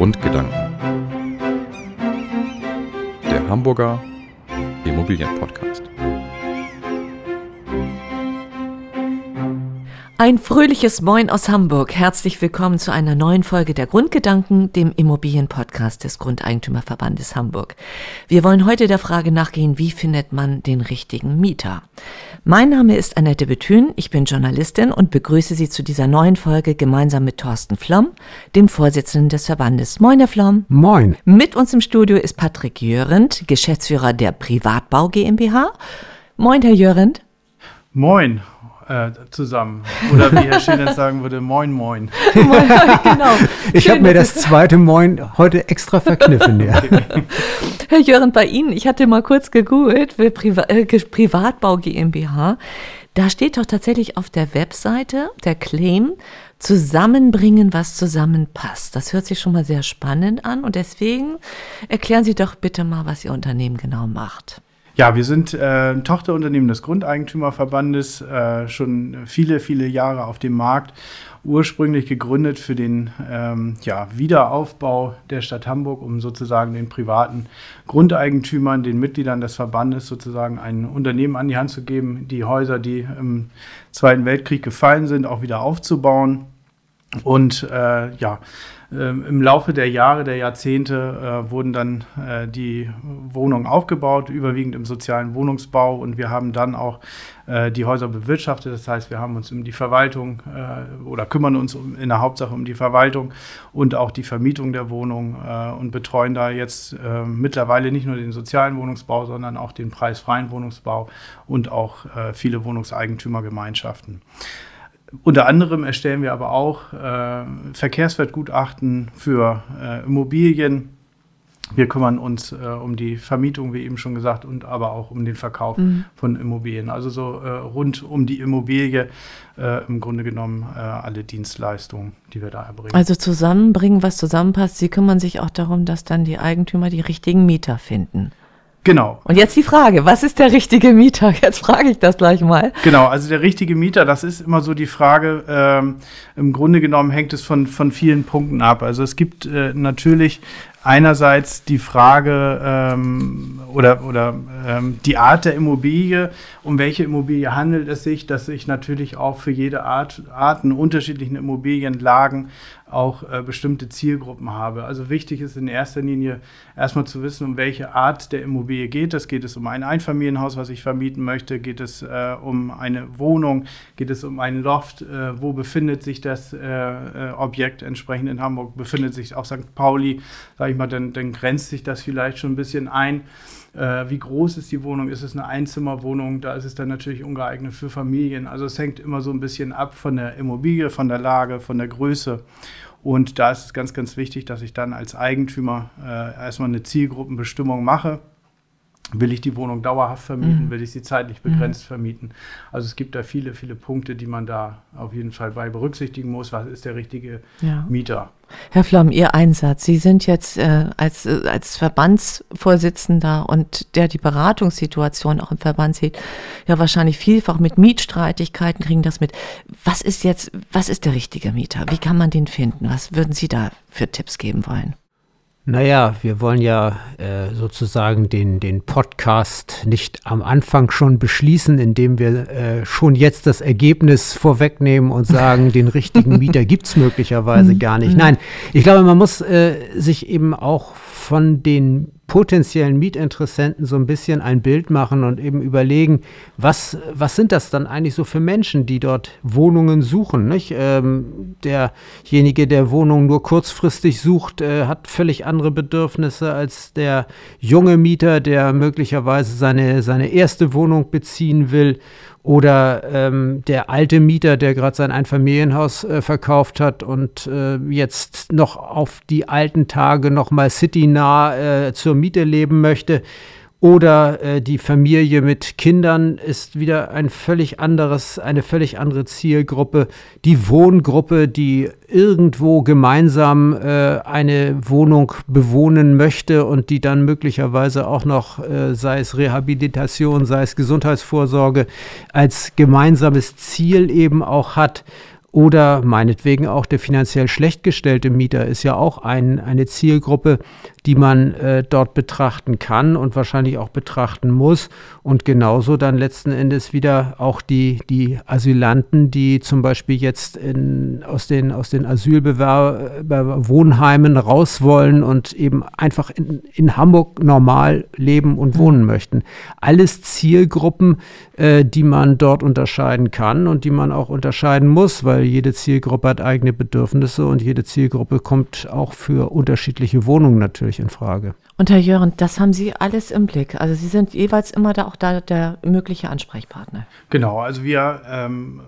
Grundgedanken. Der Hamburger Immobilienpodcast. Ein fröhliches Moin aus Hamburg. Herzlich willkommen zu einer neuen Folge der Grundgedanken, dem Immobilienpodcast des Grundeigentümerverbandes Hamburg. Wir wollen heute der Frage nachgehen, wie findet man den richtigen Mieter? Mein Name ist Annette Bethün, ich bin Journalistin und begrüße Sie zu dieser neuen Folge gemeinsam mit Thorsten Flom, dem Vorsitzenden des Verbandes. Moin, Herr Flom. Moin. Mit uns im Studio ist Patrick Jörend, Geschäftsführer der Privatbau GmbH. Moin, Herr Jörend. Moin äh, zusammen. Oder wie Herr Schilens sagen würde, moin, moin. moin genau. Ich habe mir das zweite Moin heute extra verkniffen. Ja. Herr Jörn, bei Ihnen, ich hatte mal kurz gegoogelt, für Priva äh, Privatbau GmbH. Da steht doch tatsächlich auf der Webseite der Claim, zusammenbringen, was zusammenpasst. Das hört sich schon mal sehr spannend an und deswegen erklären Sie doch bitte mal, was Ihr Unternehmen genau macht. Ja, wir sind äh, ein Tochterunternehmen des Grundeigentümerverbandes, äh, schon viele, viele Jahre auf dem Markt. Ursprünglich gegründet für den ähm, ja, Wiederaufbau der Stadt Hamburg, um sozusagen den privaten Grundeigentümern, den Mitgliedern des Verbandes sozusagen ein Unternehmen an die Hand zu geben, die Häuser, die im Zweiten Weltkrieg gefallen sind, auch wieder aufzubauen. Und äh, ja, ähm, Im Laufe der Jahre, der Jahrzehnte äh, wurden dann äh, die Wohnungen aufgebaut, überwiegend im sozialen Wohnungsbau. Und wir haben dann auch äh, die Häuser bewirtschaftet. Das heißt, wir haben uns um die Verwaltung äh, oder kümmern uns um, in der Hauptsache um die Verwaltung und auch die Vermietung der Wohnung äh, und betreuen da jetzt äh, mittlerweile nicht nur den sozialen Wohnungsbau, sondern auch den preisfreien Wohnungsbau und auch viele Wohnungseigentümergemeinschaften. Unter anderem erstellen wir aber auch äh, Verkehrswertgutachten für äh, Immobilien. Wir kümmern uns äh, um die Vermietung, wie eben schon gesagt, und aber auch um den Verkauf mhm. von Immobilien. Also so äh, rund um die Immobilie äh, im Grunde genommen äh, alle Dienstleistungen, die wir da erbringen. Also zusammenbringen, was zusammenpasst. Sie kümmern sich auch darum, dass dann die Eigentümer die richtigen Mieter finden. Genau. Und jetzt die Frage, was ist der richtige Mieter? Jetzt frage ich das gleich mal. Genau, also der richtige Mieter, das ist immer so die Frage, ähm, im Grunde genommen hängt es von, von vielen Punkten ab. Also es gibt äh, natürlich einerseits die Frage ähm, oder, oder ähm, die Art der Immobilie, um welche Immobilie handelt es sich, dass ich natürlich auch für jede Art Arten unterschiedlichen Immobilienlagen auch äh, bestimmte Zielgruppen habe. Also wichtig ist in erster Linie erstmal zu wissen, um welche Art der Immobilie geht es. Geht es um ein Einfamilienhaus, was ich vermieten möchte? Geht es äh, um eine Wohnung? Geht es um einen Loft? Äh, wo befindet sich das äh, äh, Objekt entsprechend in Hamburg? Befindet sich auch St. Pauli? Sag ich mal, dann, dann grenzt sich das vielleicht schon ein bisschen ein. Äh, wie groß ist die Wohnung? Ist es eine Einzimmerwohnung? Da ist es dann natürlich ungeeignet für Familien. Also es hängt immer so ein bisschen ab von der Immobilie, von der Lage, von der Größe. Und da ist es ganz, ganz wichtig, dass ich dann als Eigentümer äh, erstmal eine Zielgruppenbestimmung mache Will ich die Wohnung dauerhaft vermieten? Mhm. Will ich sie zeitlich begrenzt mhm. vermieten? Also es gibt da viele, viele Punkte, die man da auf jeden Fall bei berücksichtigen muss. Was ist der richtige ja. Mieter? Herr Flamm, Ihr Einsatz. Sie sind jetzt äh, als, äh, als Verbandsvorsitzender und der die Beratungssituation auch im Verband sieht, ja wahrscheinlich vielfach mit Mietstreitigkeiten kriegen das mit. Was ist jetzt, was ist der richtige Mieter? Wie kann man den finden? Was würden Sie da für Tipps geben wollen? Naja, wir wollen ja äh, sozusagen den, den Podcast nicht am Anfang schon beschließen, indem wir äh, schon jetzt das Ergebnis vorwegnehmen und sagen, den richtigen Mieter gibt es möglicherweise gar nicht. Mhm. Nein, ich glaube, man muss äh, sich eben auch von den potenziellen Mietinteressenten so ein bisschen ein Bild machen und eben überlegen, was, was sind das dann eigentlich so für Menschen, die dort Wohnungen suchen. Nicht? Ähm, derjenige, der Wohnungen nur kurzfristig sucht, äh, hat völlig andere Bedürfnisse als der junge Mieter, der möglicherweise seine, seine erste Wohnung beziehen will oder ähm, der alte Mieter, der gerade sein Einfamilienhaus äh, verkauft hat und äh, jetzt noch auf die alten Tage noch mal citynah äh, zur Miete leben möchte. Oder äh, die Familie mit Kindern ist wieder ein völlig anderes, eine völlig andere Zielgruppe. Die Wohngruppe, die irgendwo gemeinsam äh, eine Wohnung bewohnen möchte und die dann möglicherweise auch noch, äh, sei es Rehabilitation, sei es Gesundheitsvorsorge, als gemeinsames Ziel eben auch hat Oder meinetwegen auch der finanziell schlecht gestellte Mieter ist ja auch ein, eine Zielgruppe, die man äh, dort betrachten kann und wahrscheinlich auch betrachten muss. Und genauso dann letzten Endes wieder auch die, die Asylanten, die zum Beispiel jetzt in, aus den, aus den Asylbewerberwohnheimen raus wollen und eben einfach in, in Hamburg normal leben und wohnen möchten. Alles Zielgruppen, äh, die man dort unterscheiden kann und die man auch unterscheiden muss, weil jede Zielgruppe hat eigene Bedürfnisse und jede Zielgruppe kommt auch für unterschiedliche Wohnungen natürlich in Frage. Und Herr Jörn, das haben Sie alles im Blick. Also Sie sind jeweils immer da auch da der mögliche Ansprechpartner. Genau, also wir ähm,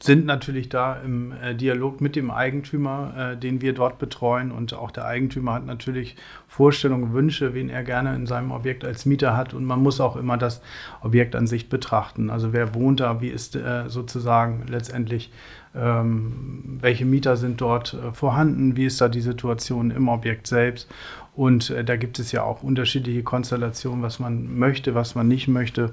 sind natürlich da im äh, Dialog mit dem Eigentümer, äh, den wir dort betreuen. Und auch der Eigentümer hat natürlich Vorstellungen, Wünsche, wen er gerne in seinem Objekt als Mieter hat. Und man muss auch immer das Objekt an sich betrachten. Also wer wohnt da, wie ist äh, sozusagen letztendlich, welche Mieter sind dort äh, vorhanden, wie ist da die Situation im Objekt selbst. Und äh, da gibt es ja auch unterschiedliche Konstellationen, was man möchte, was man nicht möchte.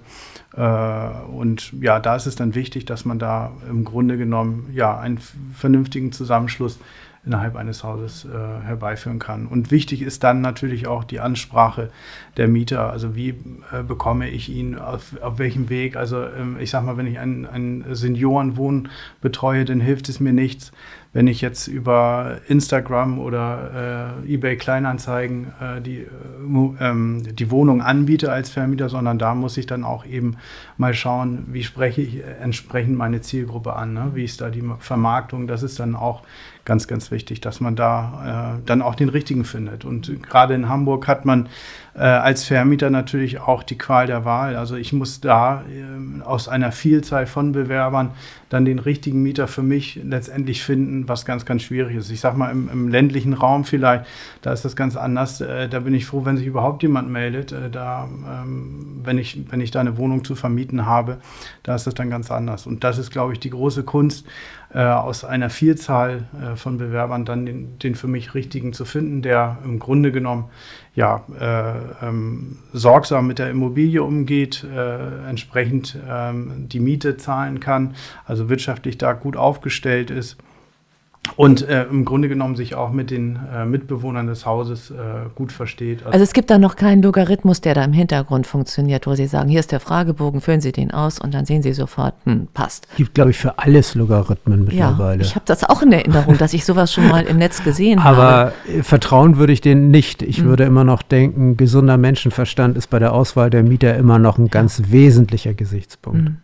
Äh, und ja, da ist es dann wichtig, dass man da im Grunde genommen ja einen vernünftigen Zusammenschluss innerhalb eines Hauses äh, herbeiführen kann. Und wichtig ist dann natürlich auch die Ansprache der Mieter. Also wie äh, bekomme ich ihn, auf, auf welchem Weg? Also ähm, ich sage mal, wenn ich einen, einen Seniorenwohn betreue, dann hilft es mir nichts, wenn ich jetzt über Instagram oder äh, eBay Kleinanzeigen äh, die, äh, ähm, die Wohnung anbiete als Vermieter, sondern da muss ich dann auch eben mal schauen, wie spreche ich entsprechend meine Zielgruppe an, ne? wie ist da die Vermarktung. Das ist dann auch ganz, ganz wichtig, dass man da äh, dann auch den richtigen findet. Und gerade in Hamburg hat man äh, als Vermieter natürlich auch die Qual der Wahl. Also ich muss da äh, aus einer Vielzahl von Bewerbern dann den richtigen Mieter für mich letztendlich finden, was ganz, ganz schwierig ist. Ich sage mal, im, im, ländlichen Raum vielleicht, da ist das ganz anders. Äh, da bin ich froh, wenn sich überhaupt jemand meldet. Äh, da, ähm, wenn, ich, wenn ich da eine Wohnung zu vermieten habe, da ist das dann ganz anders. Und das ist, glaube ich, die große Kunst, aus einer Vielzahl äh, von Bewerbern dann den, den für mich richtigen zu finden, der im Grunde genommen ja, äh, ähm, sorgsam mit der Immobilie umgeht, äh, entsprechend ähm, die Miete zahlen kann, also wirtschaftlich da gut aufgestellt ist und äh, im Grunde genommen sich auch mit den äh, Mitbewohnern des Hauses äh, gut versteht. Also, also, es gibt da noch keinen Logarithmus, der da im Hintergrund funktioniert, wo Sie sagen, hier ist der Fragebogen, füllen Sie den aus und dann sehen Sie sofort, hm, passt. Es gibt, glaube ich, für alles Logarithmen mittlerweile. Ja, ich habe das auch in Erinnerung, dass ich sowas schon mal im Netz gesehen Aber habe. Aber äh, vertrauen würde ich denen nicht. Ich hm. würde immer noch denken, gesunder Menschenverstand ist bei der Auswahl der Mieter immer noch ein ganz wesentlicher Gesichtspunkt. Hm.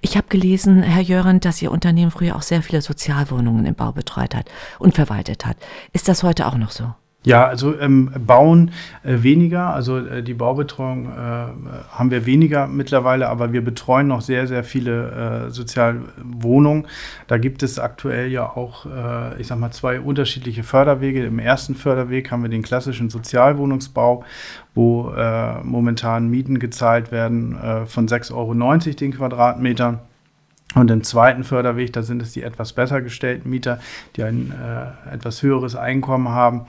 Ich habe gelesen, Herr Jören, dass Ihr Unternehmen früher auch sehr viele Sozialwohnungen im Bau betreut hat und verwaltet hat. Ist das heute auch noch so? Ja, also ähm, bauen äh, weniger, also äh, die Baubetreuung äh, haben wir weniger mittlerweile, aber wir betreuen noch sehr, sehr viele äh, Sozialwohnungen. Da gibt es aktuell ja auch, äh, ich sag mal, zwei unterschiedliche Förderwege. Im ersten Förderweg haben wir den klassischen Sozialwohnungsbau, wo äh, momentan Mieten gezahlt werden äh, von 6,90 Euro den Quadratmeter. Und im zweiten Förderweg, da sind es die etwas besser gestellten Mieter, die ein äh, etwas höheres Einkommen haben.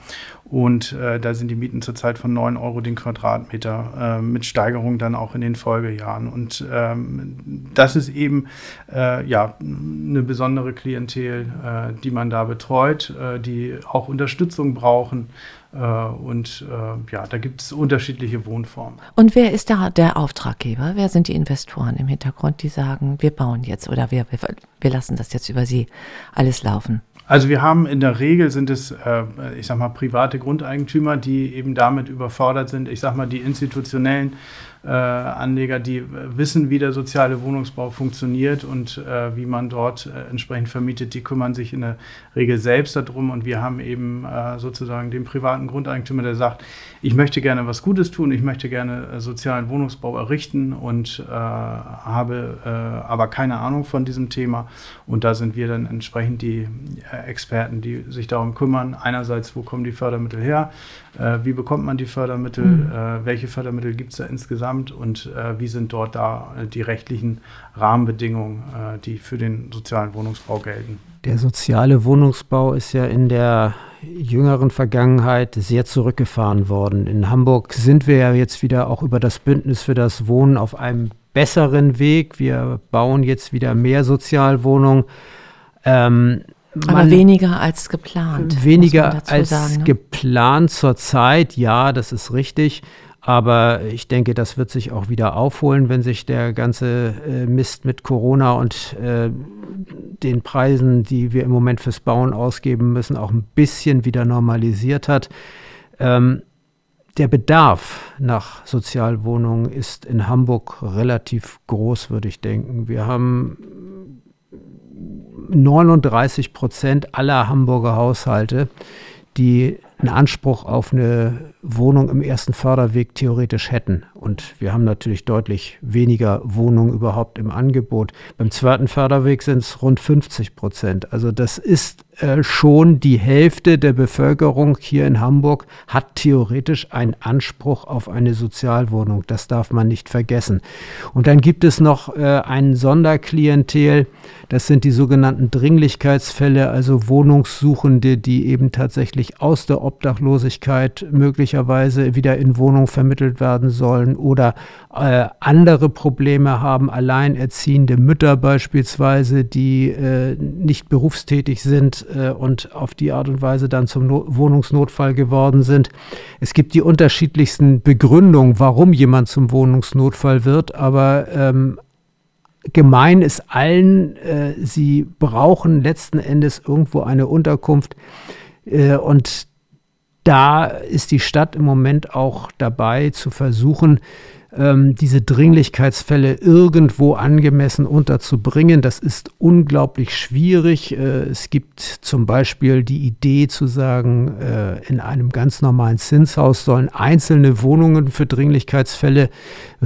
Und äh, da sind die Mieten zurzeit von 9 Euro den Quadratmeter, äh, mit Steigerung dann auch in den Folgejahren. Und ähm, das ist eben äh, ja, eine besondere Klientel, äh, die man da betreut, äh, die auch Unterstützung brauchen. Äh, und ja, da gibt es unterschiedliche Wohnformen. Und wer ist da der Auftraggeber? Wer sind die Investoren im Hintergrund, die sagen, wir bauen jetzt oder wir, wir, wir lassen das jetzt über sie alles laufen? Also wir haben in der Regel sind es, äh, ich sag mal, private Grundeigentümer, die eben damit überfordert sind. Ich sag mal, die institutionellen äh, Anleger, die wissen, wie der soziale Wohnungsbau funktioniert und äh, wie man dort äh, entsprechend vermietet, die kümmern sich in der Regel selbst darum. Und wir haben eben äh, sozusagen den privaten Grundeigentümer, der sagt, ich möchte gerne was Gutes tun, ich möchte gerne äh, sozialen Wohnungsbau errichten und äh, habe aber keine Ahnung von diesem Thema. Und da sind wir dann entsprechend die Experten, die sich darum kümmern. Einerseits, wo kommen die Fördermittel her? wie bekommt man die Fördermittel? Mhm. welche Fördermittel gibt es da insgesamt? Insgesamt und äh, wie sind dort da äh, die rechtlichen Rahmenbedingungen, äh, die für den sozialen Wohnungsbau gelten. Der soziale Wohnungsbau ist ja in der jüngeren Vergangenheit sehr zurückgefahren worden. In Hamburg sind wir ja jetzt wieder auch über das Bündnis für das Wohnen auf einem besseren Weg. Wir bauen jetzt wieder mehr Sozialwohnungen. Ähm, aber weniger als geplant. Weniger als sagen, ne? geplant zurzeit, ja, das ist richtig. Aber ich denke, das wird sich auch wieder aufholen, wenn sich der ganze äh, Mist mit Corona und äh, den Preisen, die wir im Moment fürs Bauen ausgeben müssen, auch ein bisschen wieder normalisiert hat. Ähm, der Bedarf nach Sozialwohnungen ist in Hamburg relativ groß, würde ich denken. Wir haben 39 Prozent aller Hamburger Haushalte, die einen Anspruch auf eine Wohnung im ersten Förderweg theoretisch hätten. Und wir haben natürlich deutlich weniger Wohnungen überhaupt im Angebot. Beim zweiten Förderweg sind es rund 50 Prozent. Also das ist äh, schon die Hälfte der Bevölkerung hier in Hamburg hat theoretisch einen Anspruch auf eine Sozialwohnung. Das darf man nicht vergessen. Und dann gibt es noch äh, ein Sonderklientel. Das sind die sogenannten Dringlichkeitsfälle, also Wohnungssuchende, die eben tatsächlich aus der Obdachlosigkeit möglicherweise wieder in Wohnung vermittelt werden sollen oder äh, andere Probleme haben, alleinerziehende Mütter beispielsweise, die äh, nicht berufstätig sind äh, und auf die Art und Weise dann zum no Wohnungsnotfall geworden sind. Es gibt die unterschiedlichsten Begründungen, warum jemand zum Wohnungsnotfall wird, aber ähm, gemein ist allen, äh, sie brauchen letzten Endes irgendwo eine Unterkunft äh, und da ist die Stadt im Moment auch dabei zu versuchen, ähm, diese Dringlichkeitsfälle irgendwo angemessen unterzubringen. Das ist unglaublich schwierig. Äh, es gibt zum Beispiel die Idee zu sagen, äh, in einem ganz normalen Zinshaus sollen einzelne Wohnungen für Dringlichkeitsfälle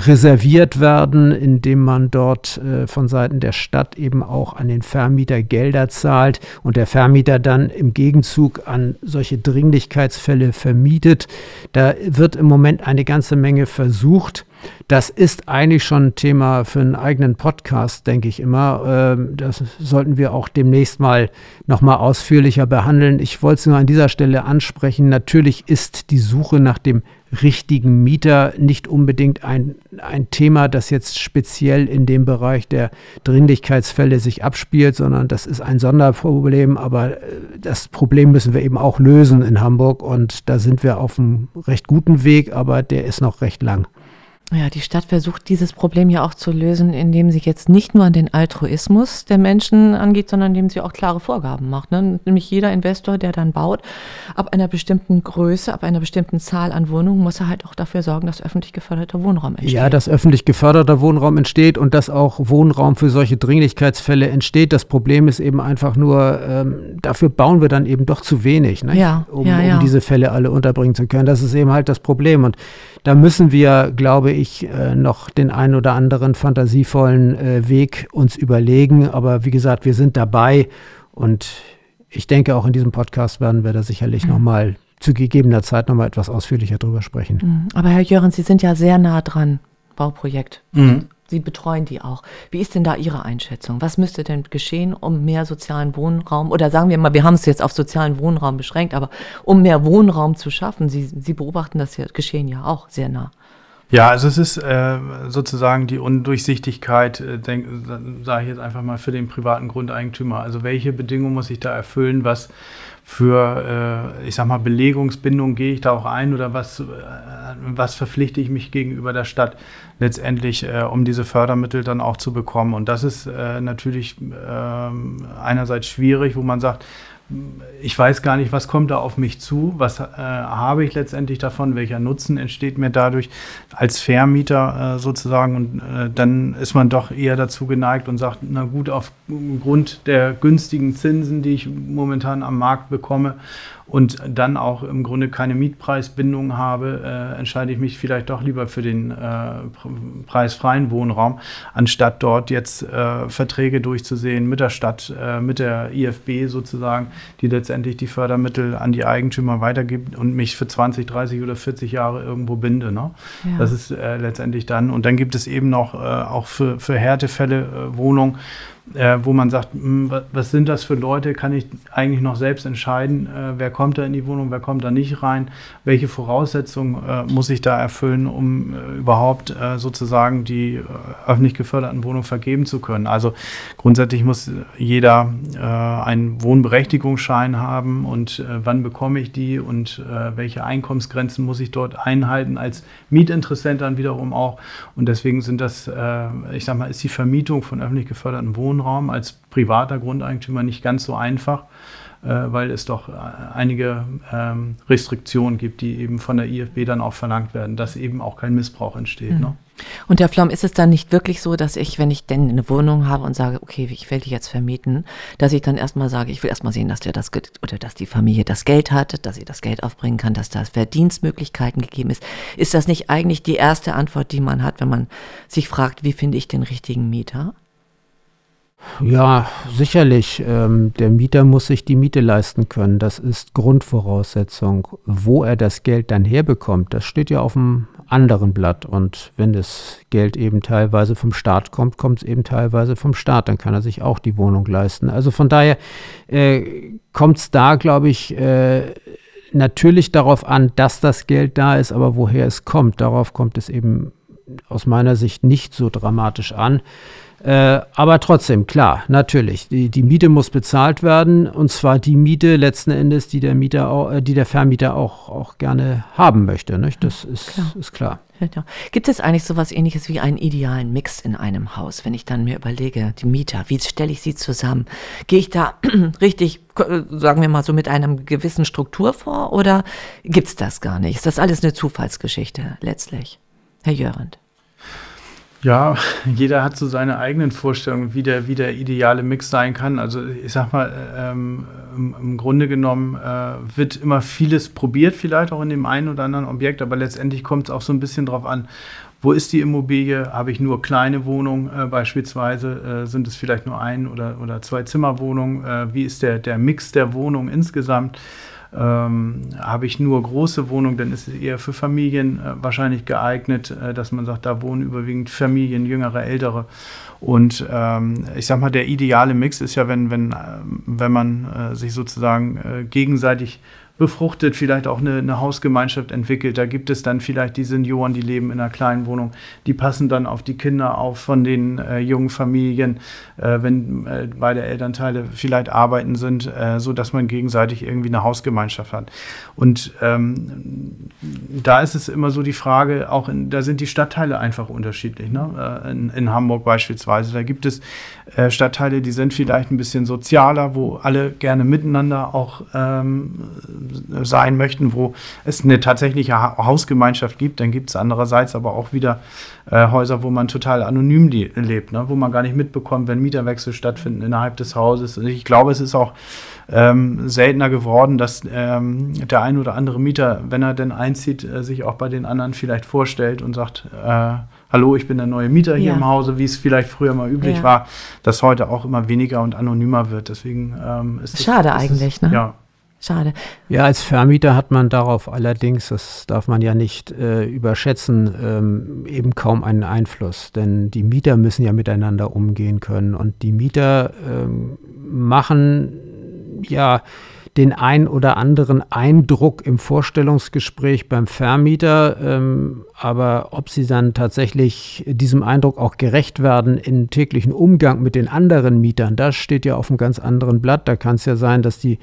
reserviert werden, indem man dort äh, von Seiten der Stadt eben auch an den Vermieter Gelder zahlt und der Vermieter dann im Gegenzug an solche Dringlichkeitsfälle vermietet. Da wird im Moment eine ganze Menge versucht. Das ist eigentlich schon ein Thema für einen eigenen Podcast, denke ich immer. Ähm, das sollten wir auch demnächst mal nochmal ausführlicher behandeln. Ich wollte es nur an dieser Stelle ansprechen. Natürlich ist die Suche nach dem richtigen Mieter nicht unbedingt ein, ein Thema, das jetzt speziell in dem Bereich der Dringlichkeitsfälle sich abspielt, sondern das ist ein Sonderproblem. Aber äh, das Problem müssen wir eben auch lösen in Hamburg und da sind wir auf einem recht guten Weg, aber der ist noch recht lang. Ja, die Stadt versucht dieses Problem ja auch zu lösen, indem sie jetzt nicht nur an den Altruismus der Menschen angeht, sondern indem sie auch klare Vorgaben macht. Ne? Nämlich jeder Investor, der dann baut, ab einer bestimmten Größe, ab einer bestimmten Zahl an Wohnungen, muss er halt auch dafür sorgen, dass öffentlich geförderter Wohnraum entsteht. Ja, dass öffentlich geförderter Wohnraum entsteht und dass auch Wohnraum für solche Dringlichkeitsfälle entsteht. Das Problem ist eben einfach nur, ähm, dafür bauen wir dann eben doch zu wenig, ne? ja, um, ja, ja. um diese Fälle alle unterbringen zu können. Das ist eben halt das Problem. Und da müssen wir, glaube ich, äh, noch den einen oder anderen fantasievollen äh, Weg uns überlegen. Aber wie gesagt, wir sind dabei und ich denke, auch in diesem Podcast werden wir da sicherlich mhm. nochmal zu gegebener Zeit nochmal etwas ausführlicher drüber sprechen. Mhm. Aber Herr Jören, Sie sind ja sehr nah dran, Bauprojekt. Mhm. Sie betreuen die auch. Wie ist denn da Ihre Einschätzung? Was müsste denn geschehen, um mehr sozialen Wohnraum, oder sagen wir mal, wir haben es jetzt auf sozialen Wohnraum beschränkt, aber um mehr Wohnraum zu schaffen? Sie, Sie beobachten das ja, Geschehen ja auch sehr nah. Ja, also es ist äh, sozusagen die Undurchsichtigkeit, äh, sage ich jetzt einfach mal, für den privaten Grundeigentümer. Also welche Bedingungen muss ich da erfüllen, was für, äh, ich sag mal, Belegungsbindung gehe ich da auch ein oder was, äh, was verpflichte ich mich gegenüber der Stadt letztendlich, äh, um diese Fördermittel dann auch zu bekommen. Und das ist äh, natürlich ähm, einerseits schwierig, wo man sagt, ich weiß gar nicht, was kommt da auf mich zu, was äh, habe ich letztendlich davon, welcher Nutzen entsteht mir dadurch? Als Vermieter äh, sozusagen und äh, dann ist man doch eher dazu geneigt und sagt, na gut, aufgrund der günstigen Zinsen, die ich momentan am Markt bekomme und dann auch im Grunde keine Mietpreisbindung habe, äh, entscheide ich mich vielleicht doch lieber für den äh, preisfreien Wohnraum, anstatt dort jetzt äh, Verträge durchzusehen mit der Stadt, äh, mit der IFB sozusagen, die letztendlich die Fördermittel an die Eigentümer weitergibt und mich für 20, 30 oder 40 Jahre irgendwo binde. Ne? Ja. Das ist äh, letztendlich dann. Und dann gibt es eben noch äh, auch für, für Härtefälle Wohnungen, äh, wo man sagt, mh, hm, was sind das für Leute, kann ich eigentlich noch selbst entscheiden, äh, wer kommt da in die Wohnung, wer kommt da nicht rein, welche Voraussetzungen äh, muss ich da erfüllen, um äh, überhaupt äh, sozusagen die äh, öffentlich geförderten Wohnungen vergeben zu können. Also grundsätzlich muss jeder einen Wohnberechtigungsschein haben und wann bekomme ich die und welche Einkommensgrenzen muss ich dort einhalten als Mietinteressent dann wiederum auch. Und deswegen sind das, ich sag mal, ist die Vermietung von öffentlich geförderten Wohnungen Wohnraum als privater Grundeigentümer nicht ganz so einfach, äh, weil es doch äh, einige ähm, Restriktionen gibt, die eben von der IFB dann auch verlangt werden, dass eben auch kein Missbrauch entsteht. Mhm. Ne? Und Herr Flom, ist es dann nicht wirklich so, dass ich, wenn ich denn eine Wohnung habe und sage, okay, ich will die jetzt vermieten, dass ich dann erstmal sage, ich will erstmal sehen, dass der das oder dass die Familie das Geld hat, dass sie das Geld aufbringen kann, dass da Verdienstmöglichkeiten gegeben ist. Ist das nicht eigentlich die erste Antwort, die man hat, wenn man sich fragt, wie finde ich den richtigen Mieter? Ja, sicherlich. Ähm, der Mieter muss sich die Miete leisten können. Das ist Grundvoraussetzung. Wo er das Geld dann herbekommt, das steht ja auf dem anderen Blatt. Und wenn das Geld eben teilweise vom Staat kommt, kommt es eben teilweise vom Staat. Dann kann er sich auch die Wohnung leisten. Also von daher äh, kommt es da, glaube ich, äh, natürlich darauf an, dass das Geld da ist, aber woher es kommt, darauf kommt es eben aus meiner Sicht nicht so dramatisch an. Äh, aber trotzdem, klar, natürlich, die, die Miete muss bezahlt werden und zwar die Miete letzten Endes, die der Mieter, auch, äh, die der Vermieter auch, auch gerne haben möchte. Nicht? Das ist klar. Ist klar. Ja. Gibt es eigentlich so etwas ähnliches wie einen idealen Mix in einem Haus, wenn ich dann mir überlege, die Mieter, wie stelle ich sie zusammen? Gehe ich da richtig, äh, sagen wir mal so, mit einer gewissen Struktur vor oder gibt es das gar nicht? Ist das alles eine Zufallsgeschichte letztlich? Herr Jörend. Ja, jeder hat so seine eigenen Vorstellungen, wie der, wie der ideale Mix sein kann. Also ich sag mal, ähm, im, im, Grunde genommen äh, wird immer vieles probiert, vielleicht auch in dem einen oder anderen Objekt, aber letztendlich kommt es auch so ein bisschen drauf an, wo ist die Immobilie? Habe ich nur kleine Wohnungen äh, beispielsweise? Äh, sind es vielleicht nur ein oder, oder zwei Zimmerwohnungen? Äh, wie ist der, der Mix der Wohnungen insgesamt? Ähm, habe ich nur große Wohnungen, dann ist es eher für Familien äh, wahrscheinlich geeignet, äh, dass man sagt, da wohnen überwiegend Familien, jüngere, ältere. Und ähm, ich sag mal, der ideale Mix ist ja, wenn, wenn, äh, wenn man äh, sich sozusagen äh, gegenseitig befruchtet, vielleicht auch eine, eine, Hausgemeinschaft entwickelt. Da gibt es dann vielleicht die Senioren, die leben in einer kleinen Wohnung, die passen dann auf die Kinder auf von den äh, jungen Familien, äh, wenn äh, beide Elternteile vielleicht arbeiten sind, äh, so dass man gegenseitig irgendwie eine Hausgemeinschaft hat. Und ähm, da ist es immer so die Frage, auch in, da sind die Stadtteile einfach unterschiedlich. Ne? Äh, in, in, Hamburg beispielsweise, da gibt es äh, Stadtteile, die sind vielleicht ein bisschen sozialer, wo alle gerne miteinander auch ähm, sein möchten, wo es eine tatsächliche Hausgemeinschaft gibt. Dann gibt es andererseits aber auch wieder äh, Häuser, wo man total anonym lebt, ne? wo man gar nicht mitbekommt, wenn Mieterwechsel stattfinden innerhalb des Hauses. Und ich glaube, es ist auch ähm, seltener geworden, dass ähm, der ein oder andere Mieter, wenn er denn einzieht, äh, sich auch bei den anderen vielleicht vorstellt und sagt, äh, hallo, ich bin der neue Mieter hier ja. im Hause, wie es vielleicht früher mal üblich ja. war, dass heute auch immer weniger und anonymer wird. Deswegen ähm, ist Schade das, eigentlich, es, ne? Ja. Schade. Ja, als Vermieter hat man darauf allerdings, das darf man ja nicht äh, überschätzen, ähm, eben kaum einen Einfluss. Denn die Mieter müssen ja miteinander umgehen können. Und die Mieter ähm, machen ja den ein oder anderen Eindruck im Vorstellungsgespräch beim Vermieter. Ähm, aber ob sie dann tatsächlich diesem Eindruck auch gerecht werden im täglichen Umgang mit den anderen Mietern, das steht ja auf einem ganz anderen Blatt. Da kann es ja sein, dass die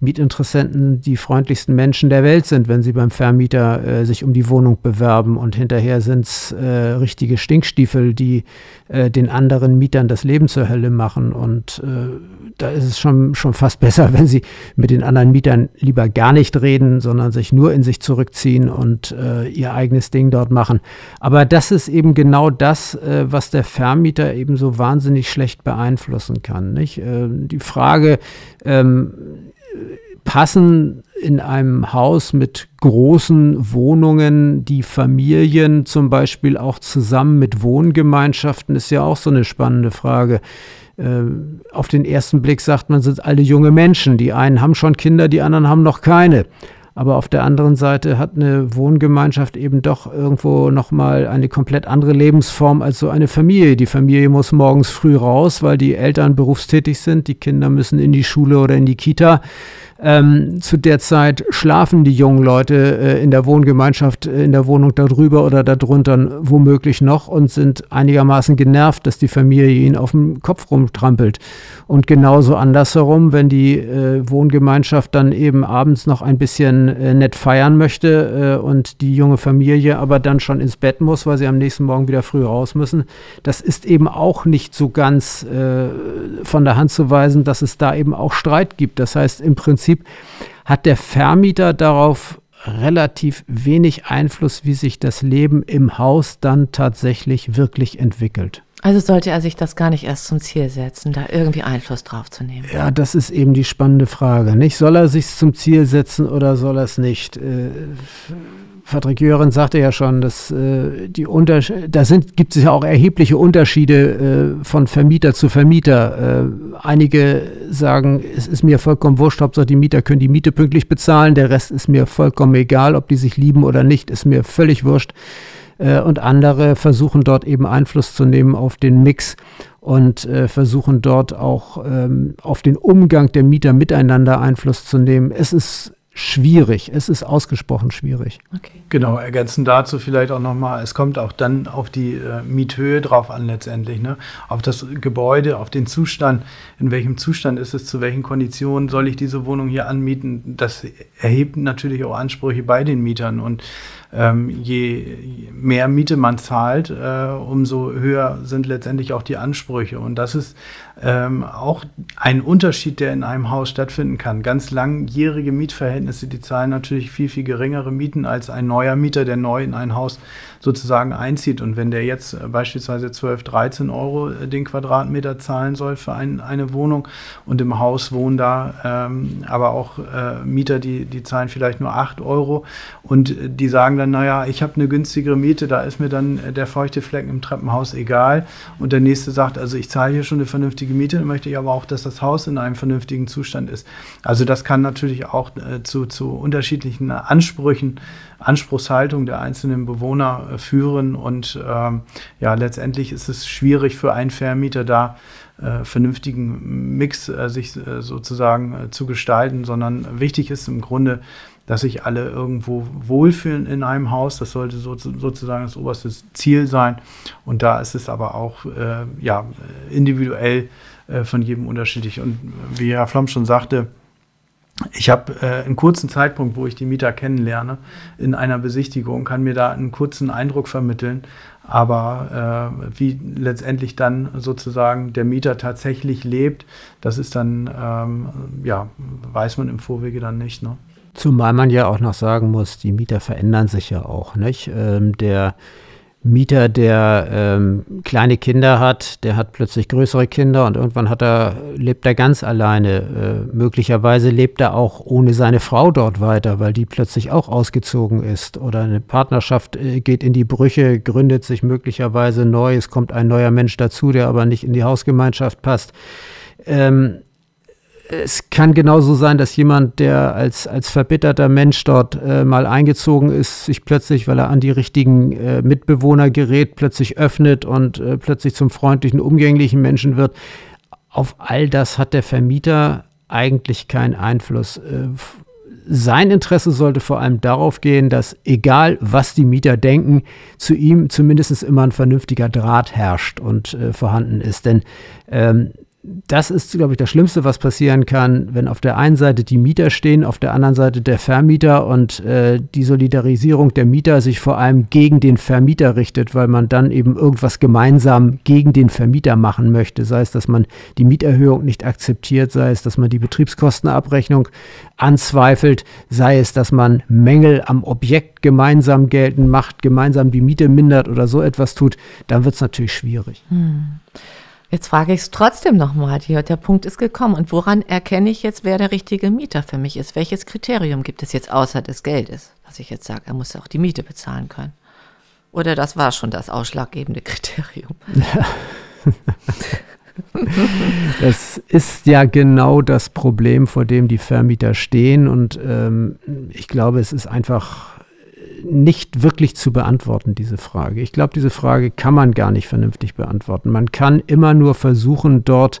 Mietinteressenten die freundlichsten Menschen der Welt sind, wenn sie beim Vermieter äh, sich um die Wohnung bewerben und hinterher sind es äh, richtige Stinkstiefel, die äh, den anderen Mietern das Leben zur Hölle machen. Und äh, da ist es schon, schon fast besser, wenn sie mit den anderen Mietern lieber gar nicht reden, sondern sich nur in sich zurückziehen und äh, ihr eigenes Ding dort machen. Aber das ist eben genau das, äh, was der Vermieter eben so wahnsinnig schlecht beeinflussen kann. Nicht? die Frage, ähm, passen in einem Haus mit großen Wohnungen die Familien zum Beispiel auch zusammen mit Wohngemeinschaften, ist ja auch so eine spannende Frage. Äh, auf den ersten Blick sagt man, sind alle junge Menschen. Die einen haben schon Kinder, die anderen haben noch keine. Aber auf der anderen Seite hat eine Wohngemeinschaft eben doch irgendwo nochmal eine komplett andere Lebensform als so eine Familie. Die Familie muss morgens früh raus, weil die Eltern berufstätig sind. Die Kinder müssen in die Schule oder in die Kita. Ähm, zu der Zeit schlafen die jungen Leute äh, in der Wohngemeinschaft, äh, in der Wohnung darüber oder darunter womöglich noch und sind einigermaßen genervt, dass die Familie ihnen auf dem Kopf rumtrampelt. Und genauso andersherum, wenn die äh, Wohngemeinschaft dann eben abends noch ein bisschen äh, nett feiern möchte äh, und die junge Familie aber dann schon ins Bett muss, weil sie am nächsten Morgen wieder früh raus müssen, das ist eben auch nicht so ganz äh, von der Hand zu weisen, dass es da eben auch Streit gibt. Das heißt, im Prinzip Prinzip hat der Vermieter darauf relativ wenig Einfluss, wie sich das Leben im Haus dann tatsächlich wirklich entwickelt. Also sollte er sich das gar nicht erst zum Ziel setzen, da irgendwie Einfluss drauf zu nehmen. Ja, das ist eben die spannende Frage. Nicht? Soll er sich zum Ziel setzen oder soll er es nicht? Äh, Patrick Jören sagte ja schon, dass äh, die Unter da sind, gibt es ja auch erhebliche Unterschiede äh, von Vermieter zu Vermieter. Äh, einige sagen, es ist mir vollkommen wurscht, Hauptsache die Mieter können die Miete pünktlich bezahlen, der Rest ist mir vollkommen egal, ob die sich lieben oder nicht, ist mir völlig wurscht. Äh, und andere versuchen dort eben Einfluss zu nehmen auf den Mix und äh, versuchen dort auch ähm, auf den Umgang der Mieter miteinander Einfluss zu nehmen. Es ist schwierig. Es ist ausgesprochen schwierig. Okay. Genau, ergänzend dazu vielleicht auch nochmal, es kommt auch dann auf die äh, Miethöhe drauf an letztendlich, ne? auf das Gebäude, auf den Zustand, in welchem Zustand ist es, zu welchen Konditionen soll ich diese Wohnung hier anmieten. Das erhebt natürlich auch Ansprüche bei den Mietern und ähm, je mehr Miete man zahlt, äh, umso höher sind letztendlich auch die Ansprüche. Und das ist ähm, auch ein Unterschied, der in einem Haus stattfinden kann. Ganz langjährige Mietverhältnisse, die zahlen natürlich viel, viel geringere Mieten als ein neuer Mieter, der neu in ein Haus sozusagen einzieht. Und wenn der jetzt äh, beispielsweise 12, 13 Euro äh, den Quadratmeter zahlen soll für ein, eine Wohnung und im Haus wohnen da ähm, aber auch äh, Mieter, die, die zahlen vielleicht nur 8 Euro und die sagen dann, naja, ich habe eine günstigere Miete, da ist mir dann der feuchte Flecken im Treppenhaus egal. Und der nächste sagt, also ich zahle hier schon eine vernünftige Miete, dann möchte ich aber auch, dass das Haus in einem vernünftigen Zustand ist. Also das kann natürlich auch äh, zu, zu unterschiedlichen Ansprüchen Anspruchshaltung der einzelnen Bewohner äh, führen. Und ähm, ja, letztendlich ist es schwierig für einen Vermieter da äh, vernünftigen Mix äh, sich äh, sozusagen äh, zu gestalten, sondern wichtig ist im Grunde, dass sich alle irgendwo wohlfühlen in einem Haus. Das sollte so, sozusagen das oberste Ziel sein. Und da ist es aber auch äh, ja, individuell von jedem unterschiedlich. Und wie Herr Flom schon sagte, ich habe äh, einen kurzen Zeitpunkt, wo ich die Mieter kennenlerne, in einer Besichtigung, kann mir da einen kurzen Eindruck vermitteln. Aber äh, wie letztendlich dann sozusagen der Mieter tatsächlich lebt, das ist dann, ähm, ja, weiß man im Vorwege dann nicht. Ne? Zumal man ja auch noch sagen muss, die Mieter verändern sich ja auch. Nicht? Ähm, der Mieter, der ähm, kleine Kinder hat, der hat plötzlich größere Kinder und irgendwann hat er, lebt er ganz alleine. Äh, möglicherweise lebt er auch ohne seine Frau dort weiter, weil die plötzlich auch ausgezogen ist. Oder eine Partnerschaft äh, geht in die Brüche, gründet sich möglicherweise neu, es kommt ein neuer Mensch dazu, der aber nicht in die Hausgemeinschaft passt. Ähm, es kann genauso sein, dass jemand, der als, als verbitterter Mensch dort äh, mal eingezogen ist, sich plötzlich, weil er an die richtigen äh, Mitbewohner gerät, plötzlich öffnet und äh, plötzlich zum freundlichen, umgänglichen Menschen wird. Auf all das hat der Vermieter eigentlich keinen Einfluss. Äh, sein Interesse sollte vor allem darauf gehen, dass egal was die Mieter denken, zu ihm zumindest immer ein vernünftiger Draht herrscht und äh, vorhanden ist. Denn ähm, das ist, glaube ich, das Schlimmste, was passieren kann, wenn auf der einen Seite die Mieter stehen, auf der anderen Seite der Vermieter und äh, die Solidarisierung der Mieter sich vor allem gegen den Vermieter richtet, weil man dann eben irgendwas gemeinsam gegen den Vermieter machen möchte. Sei es, dass man die Mieterhöhung nicht akzeptiert, sei es, dass man die Betriebskostenabrechnung anzweifelt, sei es, dass man Mängel am Objekt gemeinsam geltend macht, gemeinsam die Miete mindert oder so etwas tut, dann wird es natürlich schwierig. Hm. Jetzt frage ich es trotzdem nochmal. Der Punkt ist gekommen. Und woran erkenne ich jetzt, wer der richtige Mieter für mich ist? Welches Kriterium gibt es jetzt außer des Geldes? Was ich jetzt sage, er muss auch die Miete bezahlen können. Oder das war schon das ausschlaggebende Kriterium? Das ist ja genau das Problem, vor dem die Vermieter stehen. Und ähm, ich glaube, es ist einfach nicht wirklich zu beantworten, diese Frage. Ich glaube, diese Frage kann man gar nicht vernünftig beantworten. Man kann immer nur versuchen, dort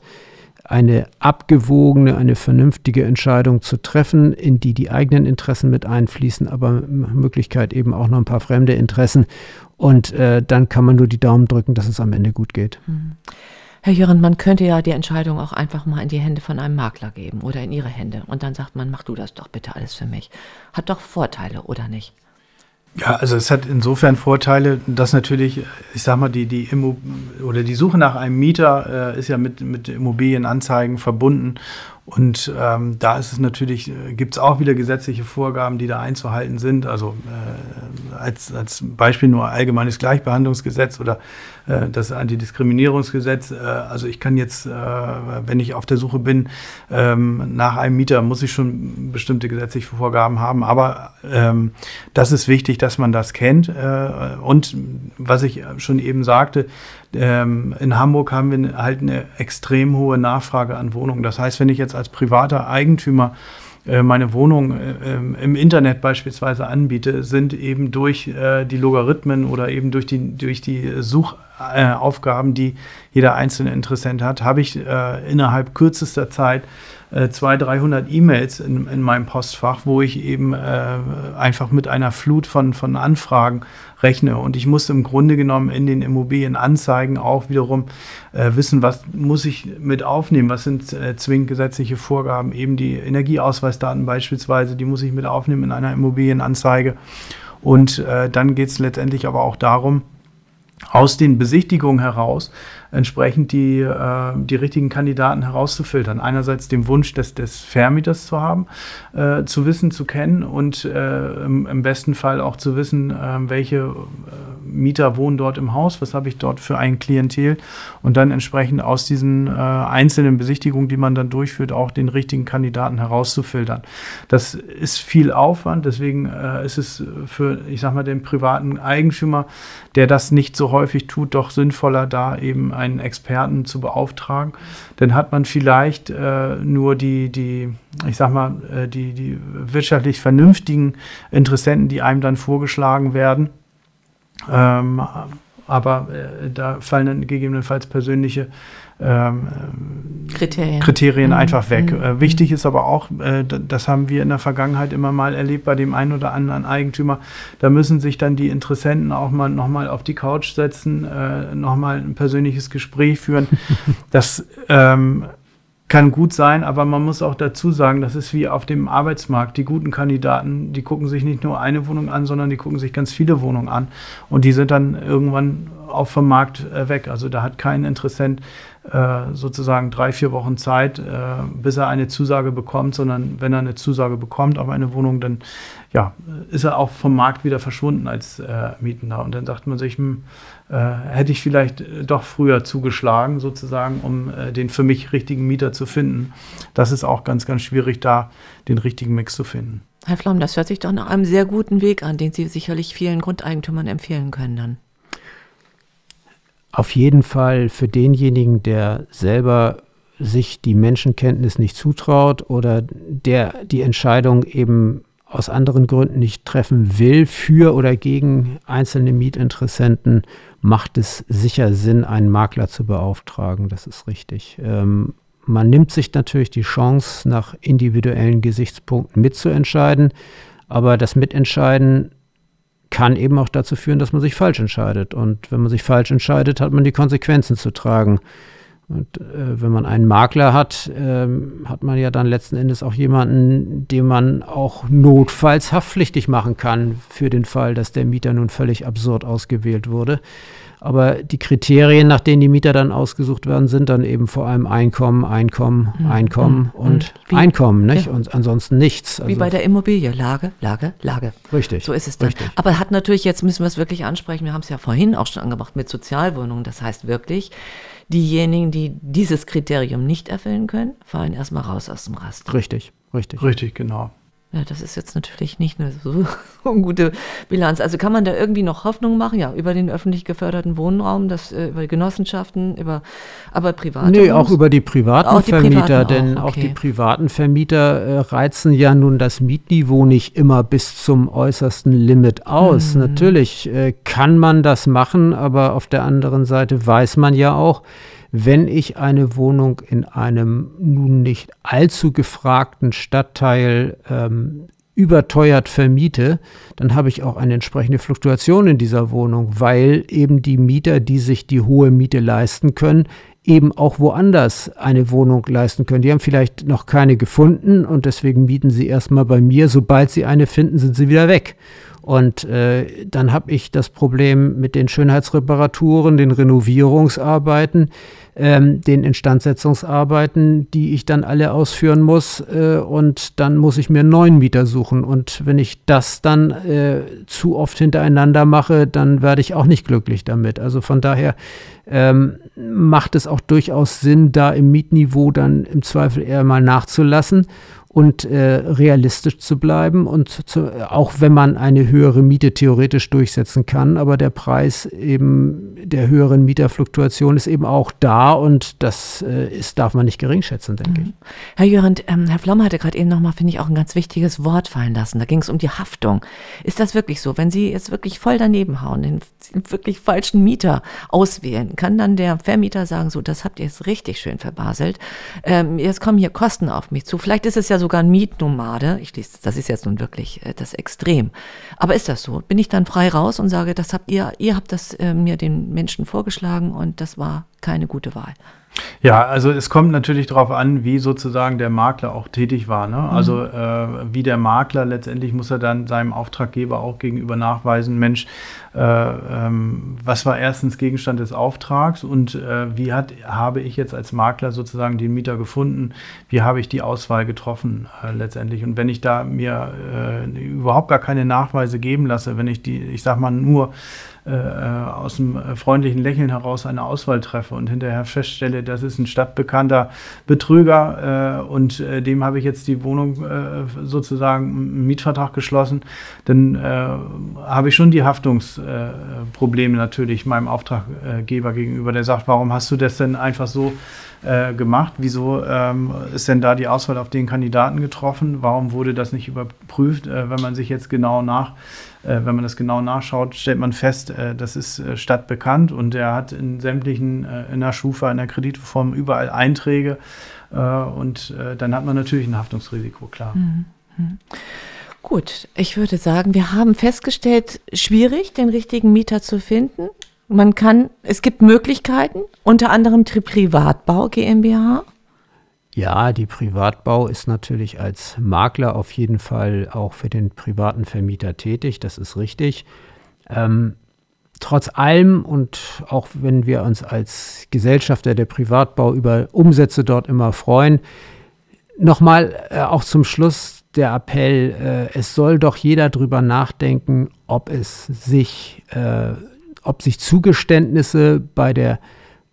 eine abgewogene, eine vernünftige Entscheidung zu treffen, in die die eigenen Interessen mit einfließen, aber Möglichkeit eben auch noch ein paar fremde Interessen. Und äh, dann kann man nur die Daumen drücken, dass es am Ende gut geht. Mhm. Herr Jürgen, man könnte ja die Entscheidung auch einfach mal in die Hände von einem Makler geben oder in Ihre Hände. Und dann sagt man, mach du das doch bitte alles für mich. Hat doch Vorteile, oder nicht? Ja, also es hat insofern Vorteile, dass natürlich, ich sag mal, die, die Immo oder die Suche nach einem Mieter äh, ist ja mit, mit Immobilienanzeigen verbunden. Und ähm, da ist es natürlich, äh, gibt es auch wieder gesetzliche Vorgaben, die da einzuhalten sind. Also äh, als, als Beispiel nur allgemeines Gleichbehandlungsgesetz oder äh, das Antidiskriminierungsgesetz. Äh, also ich kann jetzt, äh, wenn ich auf der Suche bin ähm, nach einem Mieter, muss ich schon bestimmte gesetzliche Vorgaben haben. Aber ähm, das ist wichtig, dass man das kennt. Äh, und was ich schon eben sagte, ähm, in Hamburg haben wir halt eine extrem hohe Nachfrage an Wohnungen. Das heißt, wenn ich jetzt als privater Eigentümer äh, meine Wohnung äh, ähm, im Internet beispielsweise anbiete, sind eben durch äh, die Logarithmen oder eben durch die, durch die Suchaufgaben, die jeder einzelne Interessent hat, habe ich innerhalb kürzester Zeit 200, 300 E-Mails in, in meinem Postfach, wo ich eben einfach mit einer Flut von, von Anfragen rechne. Und ich muss im Grunde genommen in den Immobilienanzeigen auch wiederum äh, wissen, was muss ich mit aufnehmen, was sind äh, zwingend gesetzliche Vorgaben, eben die Energieausweisdaten beispielsweise, die muss ich mit aufnehmen in einer Immobilienanzeige. Und äh, dann geht es letztendlich aber auch darum, aus den Besichtigungen heraus entsprechend die, äh, die richtigen Kandidaten herauszufiltern. Einerseits den Wunsch des, des Vermieters zu haben, äh, zu wissen, zu kennen und äh, im, im, besten Fall auch zu wissen, äh, welche äh, Mieter wohnen dort im Haus, was habe ich dort für ein Klientel und dann entsprechend aus diesen äh, einzelnen Besichtigungen, die man dann durchführt, auch den richtigen Kandidaten herauszufiltern. Das ist viel Aufwand, deswegen ist es für, ich sag mal, den privaten Eigentümer, der das nicht so häufig tut, doch sinnvoller, da eben einen Experten zu beauftragen. Dann hat man vielleicht äh, nur die, die, ich sag mal, äh, die, die wirtschaftlich vernünftigen Interessenten, die einem dann vorgeschlagen werden. Ähm, aber äh, da fallen dann gegebenenfalls persönliche ähm, Kriterien, Kriterien mhm. einfach weg. Mhm. Äh, wichtig ist aber auch, äh, das haben wir in der Vergangenheit immer mal erlebt bei dem einen oder anderen Eigentümer, da müssen sich dann die Interessenten auch mal nochmal auf die Couch setzen, äh, nochmal ein persönliches Gespräch führen. das ähm, kann gut sein, aber man muss auch dazu sagen, das ist wie auf dem Arbeitsmarkt. Die guten Kandidaten, die gucken sich nicht nur eine Wohnung an, sondern die gucken sich ganz viele Wohnungen an. Und die sind dann irgendwann auch vom Markt weg. Also da hat kein Interessent sozusagen drei, vier Wochen Zeit, äh, bis er eine Zusage bekommt, sondern wenn er eine Zusage bekommt auf eine Wohnung, dann ja, ist er auch vom Markt wieder verschwunden als äh, Mietender. Und dann sagt man sich, hm, äh, hätte ich vielleicht doch früher zugeschlagen, sozusagen, um äh, den für mich richtigen Mieter zu finden. Das ist auch ganz, ganz schwierig, da den richtigen Mix zu finden. Herr Flaum, das hört sich doch nach einem sehr guten Weg an, den Sie sicherlich vielen Grundeigentümern empfehlen können dann auf jeden Fall für denjenigen, der selber sich die Menschenkenntnis nicht zutraut oder der die Entscheidung eben aus anderen Gründen nicht treffen will, für oder gegen einzelne Mietinteressenten, macht es sicher Sinn, einen Makler zu beauftragen. Das ist richtig. Ähm, man nimmt sich natürlich die Chance, nach individuellen Gesichtspunkten mitzuentscheiden, aber das Mitentscheiden kann eben auch dazu führen, dass man sich falsch entscheidet. Und wenn man sich falsch entscheidet, hat man die Konsequenzen zu tragen. Und äh, wenn man einen Makler hat, äh, hat man ja dann letzten Endes auch jemanden, den man auch notfalls haftpflichtig machen kann für den Fall, dass der Mieter nun völlig absurd ausgewählt wurde. Aber die Kriterien, nach denen die Mieter dann ausgesucht werden, sind dann eben vor allem Einkommen, Einkommen, mhm. Einkommen mhm. und Wie, Einkommen, nicht? Ja. Und ansonsten nichts. Also Wie bei der Immobilie, Lage, Lage, Lage. Richtig. So ist es dann. Richtig. Aber hat natürlich, jetzt müssen wir es wirklich ansprechen, wir haben es ja vorhin auch schon angemacht mit Sozialwohnungen. Das heißt wirklich, diejenigen, die dieses Kriterium nicht erfüllen können, fallen erstmal raus aus dem Raster. Richtig, richtig. Richtig, genau. Ja, das ist jetzt natürlich nicht eine so, gute Bilanz. Also kann man da irgendwie noch Hoffnung machen? Ja, über den öffentlich geförderten Wohnraum, das, äh, über Genossenschaften, über, aber private. Nee, auch über die privaten Auch die Vermieter, privaten denn auch, auch okay. die privaten Vermieter äh, reizen ja nun das Mietniveau nicht immer bis zum äußersten Limit aus. Mhm. Natürlich äh, kann man das machen, aber auf der anderen Seite weiß man ja auch, wenn ich eine Wohnung in einem nun nicht allzu gefragten Stadtteil ähm, überteuert vermiete, dann habe ich auch eine entsprechende Fluktuation in dieser Wohnung, weil eben die Mieter, die sich die hohe Miete leisten können, eben auch woanders eine Wohnung leisten können. Die haben vielleicht noch keine gefunden und deswegen mieten sie erstmal bei mir. Sobald sie eine finden, sind sie wieder weg. Und äh, dann habe ich das Problem mit den Schönheitsreparaturen, den Renovierungsarbeiten, ähm, den Instandsetzungsarbeiten, die ich dann alle ausführen muss. Äh, und dann muss ich mir einen neuen Mieter suchen. Und wenn ich das dann äh, zu oft hintereinander mache, dann werde ich auch nicht glücklich damit. Also von daher ähm, macht es auch durchaus Sinn, da im Mietniveau dann im Zweifel eher mal nachzulassen und äh, realistisch zu bleiben und zu, auch wenn man eine höhere Miete theoretisch durchsetzen kann, aber der Preis eben der höheren Mieterfluktuation ist eben auch da und das äh, ist, darf man nicht gering schätzen, denke ich. Herr Jörend, ähm, Herr Flomm hatte gerade eben nochmal, finde ich, auch ein ganz wichtiges Wort fallen lassen. Da ging es um die Haftung. Ist das wirklich so? Wenn Sie jetzt wirklich voll daneben hauen, den, den wirklich falschen Mieter auswählen, kann dann der Vermieter sagen, so, das habt ihr jetzt richtig schön verbaselt. Ähm, jetzt kommen hier Kosten auf mich zu. Vielleicht ist es ja sogar ein Mietnomade. Ich lese, das ist jetzt nun wirklich äh, das Extrem. Aber ist das so? Bin ich dann frei raus und sage, das habt ihr, ihr habt das äh, mir den Menschen vorgeschlagen und das war keine gute Wahl. Ja, also es kommt natürlich darauf an, wie sozusagen der Makler auch tätig war. Ne? Also äh, wie der Makler letztendlich muss er dann seinem Auftraggeber auch gegenüber nachweisen, Mensch, äh, ähm, was war erstens Gegenstand des Auftrags und äh, wie hat, habe ich jetzt als Makler sozusagen den Mieter gefunden, wie habe ich die Auswahl getroffen äh, letztendlich. Und wenn ich da mir äh, überhaupt gar keine Nachweise geben lasse, wenn ich die, ich sag mal, nur äh, aus dem äh, freundlichen Lächeln heraus eine Auswahl treffe und hinterher feststelle, das ist ein stadtbekannter Betrüger äh, und äh, dem habe ich jetzt die Wohnung äh, sozusagen einen Mietvertrag geschlossen, dann äh, habe ich schon die Haftungsprobleme natürlich meinem Auftraggeber gegenüber, der sagt, warum hast du das denn einfach so äh, gemacht? Wieso ähm, ist denn da die Auswahl auf den Kandidaten getroffen? Warum wurde das nicht überprüft? Äh, wenn man sich jetzt genau nach, äh, wenn man das genau nachschaut, stellt man fest, äh, das ist äh, stadtbekannt und er hat in sämtlichen, äh, in der Schufa, in der Kreditreform überall Einträge äh, und äh, dann hat man natürlich ein Haftungsrisiko, klar. Gut, ich würde sagen, wir haben festgestellt, schwierig, den richtigen Mieter zu finden. Man kann, es gibt Möglichkeiten, unter anderem Privatbau GmbH. Ja, die Privatbau ist natürlich als Makler auf jeden Fall auch für den privaten Vermieter tätig, das ist richtig. Ähm, trotz allem und auch wenn wir uns als Gesellschafter der Privatbau über Umsätze dort immer freuen, nochmal äh, auch zum Schluss der Appell, äh, es soll doch jeder drüber nachdenken, ob es sich, äh, ob sich Zugeständnisse bei der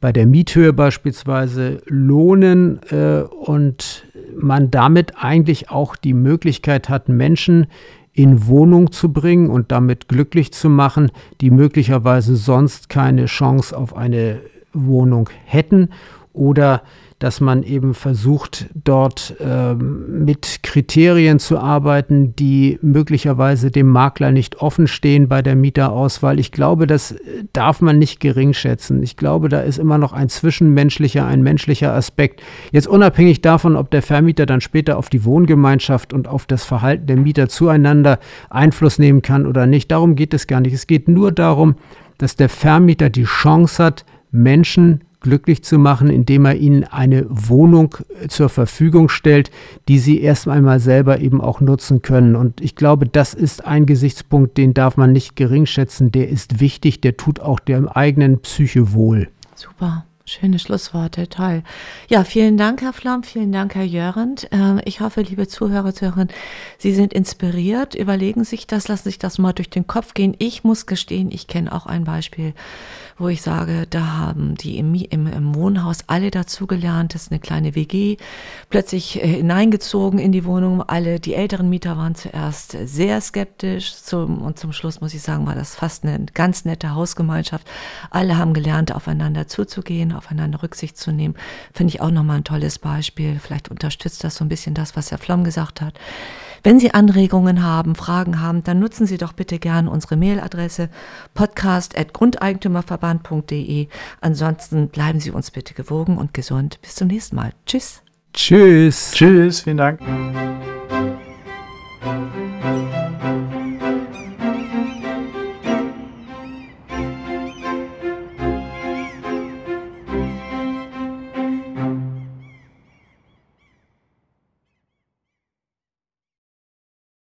bei der Miethöhe beispielsweise lohnen äh, und man damit eigentlich auch die Möglichkeit hat, Menschen in Wohnung zu bringen und damit glücklich zu machen, die möglicherweise sonst keine Chance auf eine Wohnung hätten oder dass man eben versucht, dort ähm, mit Kriterien zu arbeiten, die möglicherweise dem Makler nicht offen stehen bei der Mieterauswahl. Ich glaube, das äh, darf man nicht gering schätzen. Ich glaube, da ist immer noch ein zwischenmenschlicher, ein menschlicher Aspekt. Jetzt unabhängig davon, ob der Vermieter dann später auf die Wohngemeinschaft und auf das Verhalten der Mieter zueinander Einfluss nehmen kann oder nicht. Darum geht es gar nicht. Es geht nur darum, dass der Vermieter die Chance hat, Menschen glücklich zu machen, indem er ihnen eine Wohnung äh, zur Verfügung stellt, die sie erst einmal selber eben auch nutzen können. Und ich glaube, das ist ein Gesichtspunkt, den darf man nicht gering schätzen. Der ist wichtig, der tut auch der eigenen Psyche wohl. Super. Schöne Schlussworte, toll. Ja, vielen Dank, Herr Flamm, vielen Dank, Herr Jörend. Ähm, ich hoffe, liebe Zuhörer, Zuhörerinnen, Sie sind inspiriert, überlegen sich das, lassen sich das mal durch den Kopf gehen. Ich muss gestehen, ich kenne auch ein Beispiel, wo ich sage, da haben die im, im, im Wohnhaus alle dazugelernt, das ist eine kleine WG, plötzlich äh, hineingezogen in die Wohnung. Alle, die älteren Mieter waren zuerst sehr skeptisch zum, und zum Schluss muss ich sagen, war das fast eine ganz nette Hausgemeinschaft. Alle haben gelernt, aufeinander zuzugehen aufeinander Rücksicht zu nehmen, finde ich auch nochmal ein tolles Beispiel. Vielleicht unterstützt das so ein bisschen das, was Herr Flamm gesagt hat. Wenn Sie Anregungen haben, Fragen haben, dann nutzen Sie doch bitte gern unsere Mailadresse podcast.grundeigentümerverband.de. Ansonsten bleiben Sie uns bitte gewogen und gesund. Bis zum nächsten Mal. Tschüss. Tschüss. Tschüss, vielen Dank.